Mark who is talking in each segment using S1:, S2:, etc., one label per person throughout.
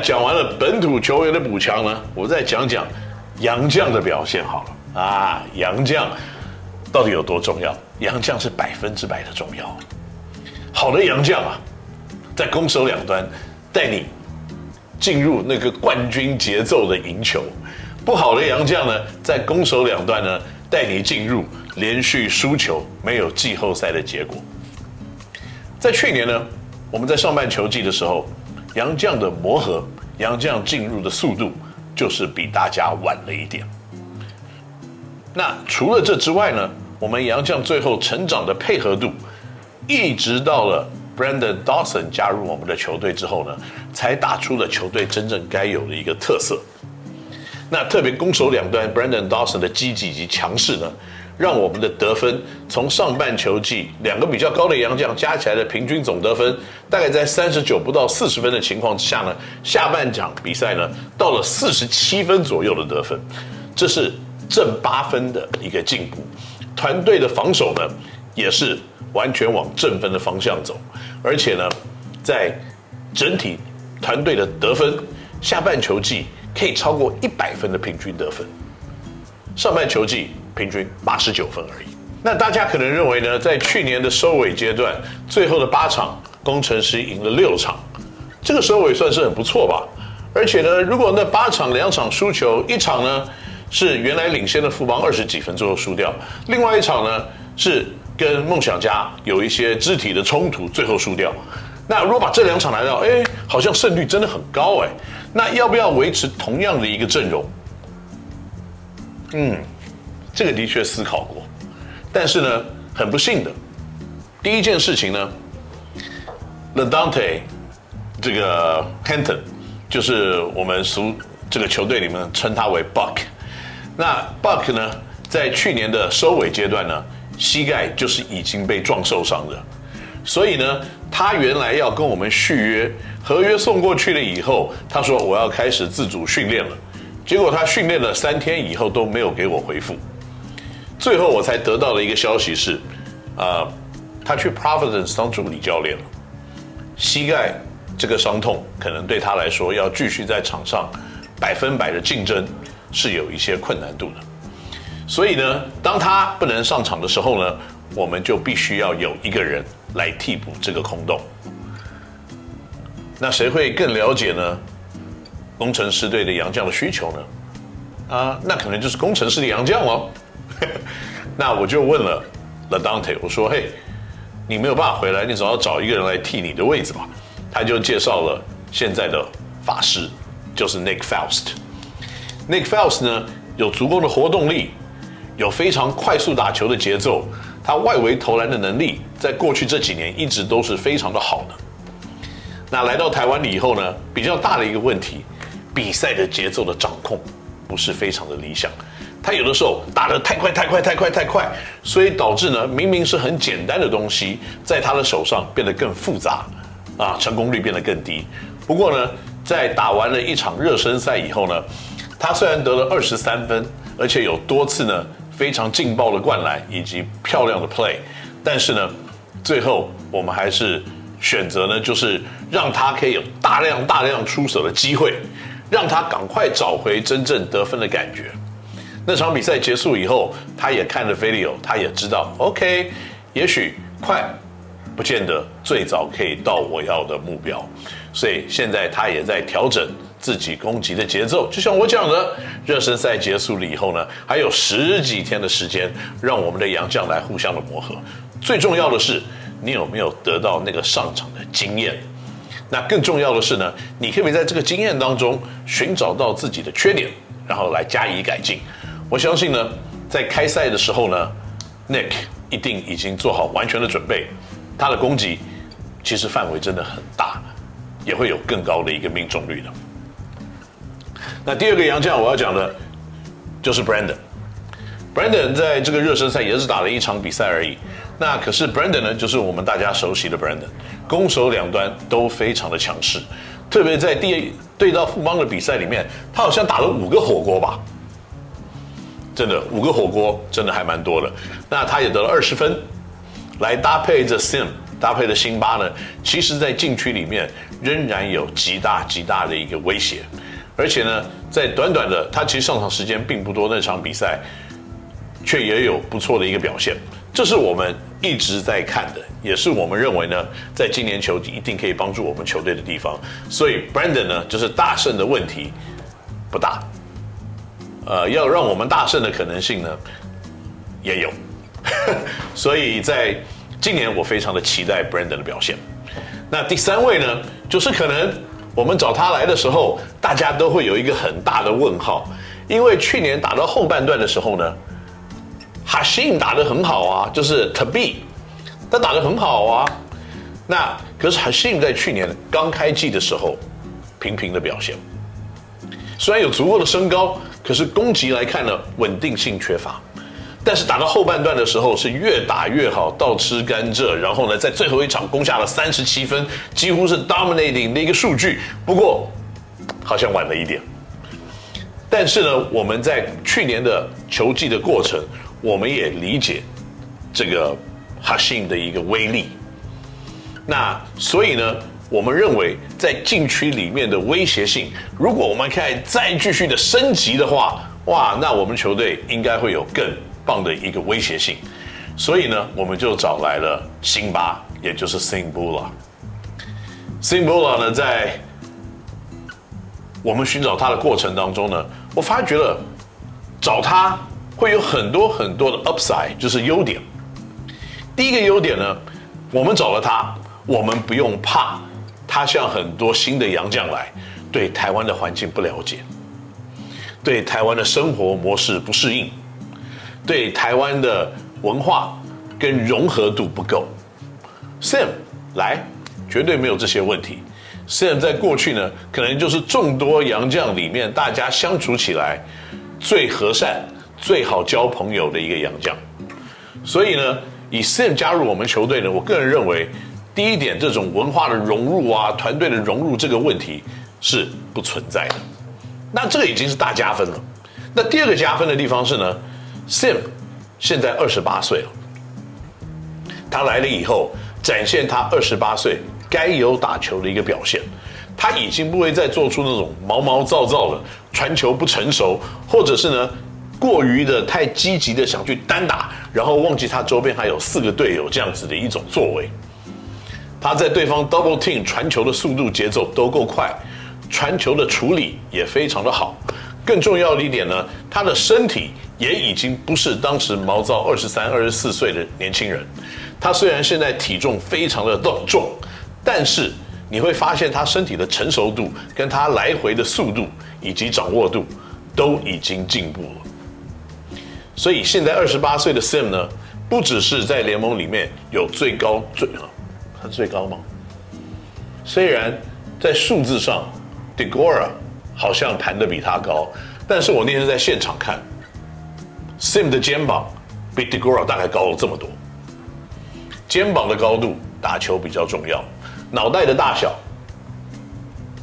S1: 讲完了本土球员的补强呢，我再讲讲杨将的表现好了啊，杨将到底有多重要？杨将是百分之百的重要。好的杨将啊，在攻守两端带你进入那个冠军节奏的赢球；不好的杨将呢，在攻守两端呢带你进入连续输球、没有季后赛的结果。在去年呢，我们在上半球季的时候，杨将的磨合、杨将进入的速度就是比大家晚了一点。那除了这之外呢，我们杨将最后成长的配合度，一直到了 Brandon Dawson 加入我们的球队之后呢，才打出了球队真正该有的一个特色。那特别攻守两端，Brandon Dawson 的积极以及强势呢，让我们的得分从上半球季两个比较高的洋将加起来的平均总得分，大概在三十九不到四十分的情况之下呢，下半场比赛呢到了四十七分左右的得分，这是正八分的一个进步。团队的防守呢，也是。完全往正分的方向走，而且呢，在整体团队的得分，下半球季可以超过一百分的平均得分，上半球季平均八十九分而已。那大家可能认为呢，在去年的收尾阶段，最后的八场，工程师赢了六场，这个收尾算是很不错吧？而且呢，如果那八场两场输球，一场呢是原来领先的富邦二十几分最后输掉，另外一场呢是。跟梦想家有一些肢体的冲突，最后输掉。那如果把这两场来到，哎，好像胜率真的很高哎。那要不要维持同样的一个阵容？嗯，这个的确思考过。但是呢，很不幸的，第一件事情呢，LaDante 这个 Henton 就是我们俗这个球队里面称他为 Buck。那 Buck 呢，在去年的收尾阶段呢。膝盖就是已经被撞受伤的，所以呢，他原来要跟我们续约，合约送过去了以后，他说我要开始自主训练了，结果他训练了三天以后都没有给我回复，最后我才得到了一个消息是，啊、他去 Providence 当助理教练了，膝盖这个伤痛可能对他来说要继续在场上百分百的竞争是有一些困难度的。所以呢，当他不能上场的时候呢，我们就必须要有一个人来替补这个空洞。那谁会更了解呢？工程师队的洋将的需求呢？啊，那可能就是工程师的洋将哦。那我就问了 LaDante，我说：“嘿，你没有办法回来，你总要找一个人来替你的位置吧？”他就介绍了现在的法师，就是 Nick Faust。Nick Faust 呢，有足够的活动力。有非常快速打球的节奏，他外围投篮的能力，在过去这几年一直都是非常的好的。那来到台湾以后呢，比较大的一个问题，比赛的节奏的掌控不是非常的理想。他有的时候打得太快太快太快太快，所以导致呢，明明是很简单的东西，在他的手上变得更复杂，啊，成功率变得更低。不过呢，在打完了一场热身赛以后呢，他虽然得了二十三分，而且有多次呢。非常劲爆的灌篮以及漂亮的 play，但是呢，最后我们还是选择呢，就是让他可以有大量大量出手的机会，让他赶快找回真正得分的感觉。那场比赛结束以后，他也看了 video，他也知道，OK，也许快不见得最早可以到我要的目标，所以现在他也在调整。自己攻击的节奏，就像我讲的，热身赛结束了以后呢，还有十几天的时间，让我们的洋将来互相的磨合。最重要的是，你有没有得到那个上场的经验？那更重要的是呢，你可不可以在这个经验当中寻找到自己的缺点，然后来加以改进？我相信呢，在开赛的时候呢，Nick 一定已经做好完全的准备，他的攻击其实范围真的很大，也会有更高的一个命中率的。那第二个洋将我要讲的，就是 Brandon。Brandon 在这个热身赛也是打了一场比赛而已。那可是 Brandon 呢，就是我们大家熟悉的 Brandon，攻守两端都非常的强势。特别在第对到富邦的比赛里面，他好像打了五个火锅吧？真的五个火锅，真的还蛮多的。那他也得了二十分，来搭配着 Sim 搭配的辛巴呢，其实在禁区里面仍然有极大极大的一个威胁，而且呢，在短短的他其实上场时间并不多那场比赛，却也有不错的一个表现，这是我们一直在看的，也是我们认为呢，在今年球一定可以帮助我们球队的地方。所以 Brandon 呢，就是大胜的问题不大，呃，要让我们大胜的可能性呢，也有。所以在今年，我非常的期待 Brandon 的表现。那第三位呢，就是可能我们找他来的时候，大家都会有一个很大的问号，因为去年打到后半段的时候呢，Hashim 打得很好啊，就是他打得很好啊。那可是 Hashim 在去年刚开季的时候，平平的表现，虽然有足够的身高，可是攻击来看呢，稳定性缺乏。但是打到后半段的时候是越打越好，倒吃甘蔗，然后呢，在最后一场攻下了三十七分，几乎是 dominating 的一个数据。不过好像晚了一点。但是呢，我们在去年的球季的过程，我们也理解这个 Hashim 的一个威力。那所以呢，我们认为在禁区里面的威胁性，如果我们可以再继续的升级的话，哇，那我们球队应该会有更。棒的一个威胁性，所以呢，我们就找来了辛巴，也就是 Sim Bula。Sim Bula 呢，在我们寻找他的过程当中呢，我发觉了找他会有很多很多的 upside，就是优点。第一个优点呢，我们找了他，我们不用怕他像很多新的洋将来，对台湾的环境不了解，对台湾的生活模式不适应。对台湾的文化跟融合度不够 Sam 来绝对没有这些问题。Sam 在过去呢，可能就是众多洋将里面大家相处起来最和善、最好交朋友的一个洋将。所以呢，以 Sim 加入我们球队呢，我个人认为，第一点，这种文化的融入啊，团队的融入这个问题是不存在的。那这个已经是大加分了。那第二个加分的地方是呢？Sim 现在二十八岁了，他来了以后，展现他二十八岁该有打球的一个表现。他已经不会再做出那种毛毛躁躁的传球不成熟，或者是呢过于的太积极的想去单打，然后忘记他周边还有四个队友这样子的一种作为。他在对方 double team 传球的速度节奏都够快，传球的处理也非常的好。更重要的一点呢，他的身体也已经不是当时毛躁二十三、二十四岁的年轻人。他虽然现在体重非常的重，但是你会发现他身体的成熟度、跟他来回的速度以及掌握度都已经进步了。所以现在二十八岁的 Sim 呢，不只是在联盟里面有最高最啊，他最高吗？虽然在数字上，Deguara。好像弹得比他高，但是我那天在现场看，Sim 的肩膀比 Deguara 大概高了这么多。肩膀的高度打球比较重要，脑袋的大小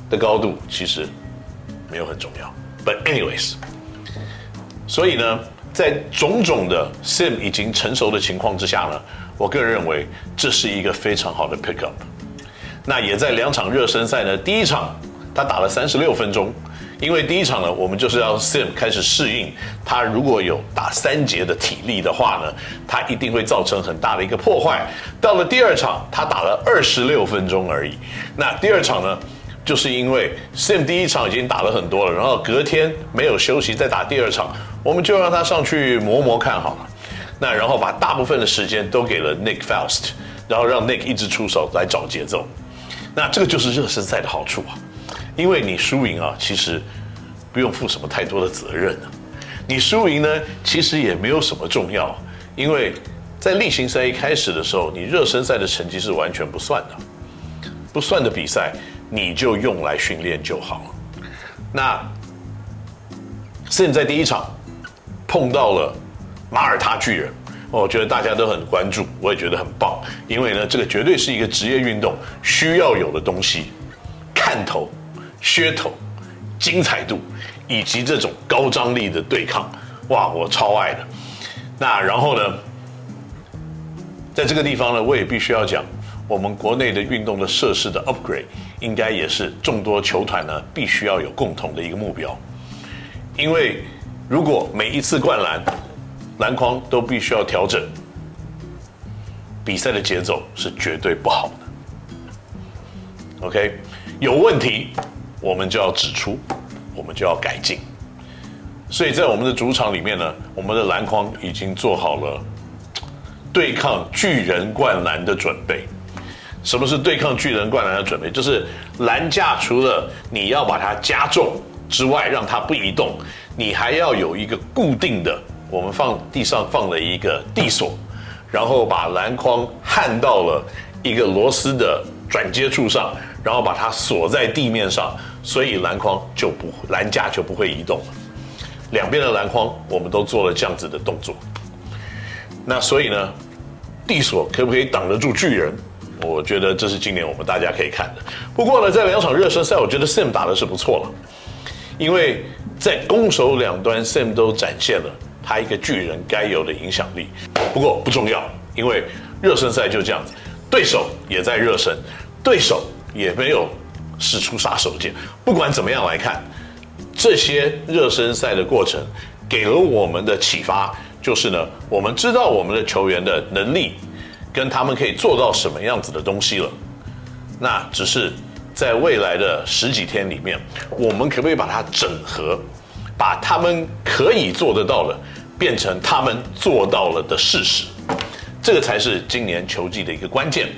S1: 的高度其实没有很重要。But anyways，所以呢，在种种的 Sim 已经成熟的情况之下呢，我个人认为这是一个非常好的 pick up。那也在两场热身赛呢，第一场他打了三十六分钟。因为第一场呢，我们就是要 Sim 开始适应，他如果有打三节的体力的话呢，他一定会造成很大的一个破坏。到了第二场，他打了二十六分钟而已。那第二场呢，就是因为 Sim 第一场已经打了很多了，然后隔天没有休息再打第二场，我们就让他上去磨磨看好了。那然后把大部分的时间都给了 Nick Faust，然后让 Nick 一直出手来找节奏。那这个就是热身赛的好处啊。因为你输赢啊，其实不用负什么太多的责任啊。你输赢呢，其实也没有什么重要，因为在例行赛一开始的时候，你热身赛的成绩是完全不算的，不算的比赛你就用来训练就好了。那现在第一场碰到了马耳他巨人，我觉得大家都很关注，我也觉得很棒，因为呢，这个绝对是一个职业运动需要有的东西，看头。噱头、精彩度以及这种高张力的对抗，哇，我超爱的。那然后呢，在这个地方呢，我也必须要讲，我们国内的运动的设施的 upgrade，应该也是众多球团呢必须要有共同的一个目标。因为如果每一次灌篮，篮筐都必须要调整，比赛的节奏是绝对不好的。OK，有问题我们就要指出，我们就要改进。所以在我们的主场里面呢，我们的篮筐已经做好了对抗巨人灌篮的准备。什么是对抗巨人灌篮的准备？就是篮架除了你要把它加重之外，让它不移动，你还要有一个固定的，我们放地上放了一个地锁，然后把篮筐焊到了一个螺丝的转接处上，然后把它锁在地面上，所以篮筐就不篮架就不会移动了。两边的篮筐我们都做了这样子的动作。那所以呢，地锁可不可以挡得住巨人？我觉得这是今年我们大家可以看的。不过呢，在两场热身赛，我觉得 Sam 打的是不错了，因为在攻守两端，Sam 都展现了他一个巨人该有的影响力。不过不重要，因为热身赛就这样子，对手也在热身，对手也没有使出杀手锏。不管怎么样来看，这些热身赛的过程给了我们的启发，就是呢，我们知道我们的球员的能力。跟他们可以做到什么样子的东西了？那只是在未来的十几天里面，我们可不可以把它整合，把他们可以做得到的变成他们做到了的事实？这个才是今年球季的一个关键。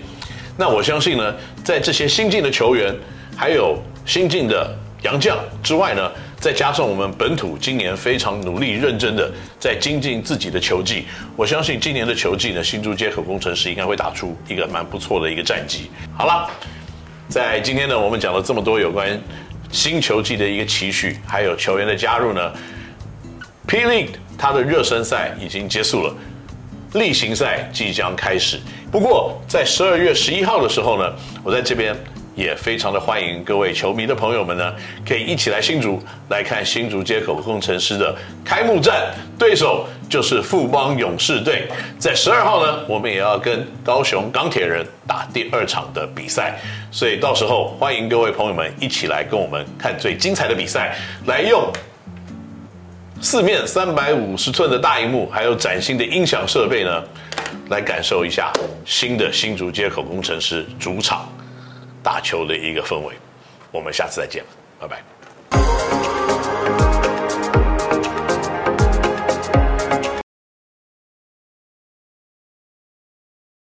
S1: 那我相信呢，在这些新进的球员，还有新进的洋将之外呢，再加上我们本土今年非常努力认真的在精进自己的球技，我相信今年的球季呢，新竹街口工程师应该会打出一个蛮不错的一个战绩。好了，在今天呢，我们讲了这么多有关新球季的一个期许，还有球员的加入呢，P-League 它的热身赛已经结束了，例行赛即将开始。不过在十二月十一号的时候呢，我在这边。也非常的欢迎各位球迷的朋友们呢，可以一起来新竹来看新竹街口工程师的开幕战，对手就是富邦勇士队。在十二号呢，我们也要跟高雄钢铁人打第二场的比赛，所以到时候欢迎各位朋友们一起来跟我们看最精彩的比赛，来用四面三百五十寸的大荧幕，还有崭新的音响设备呢，来感受一下新的新竹街口工程师主场打球的一个氛围，我们下次再见，拜拜。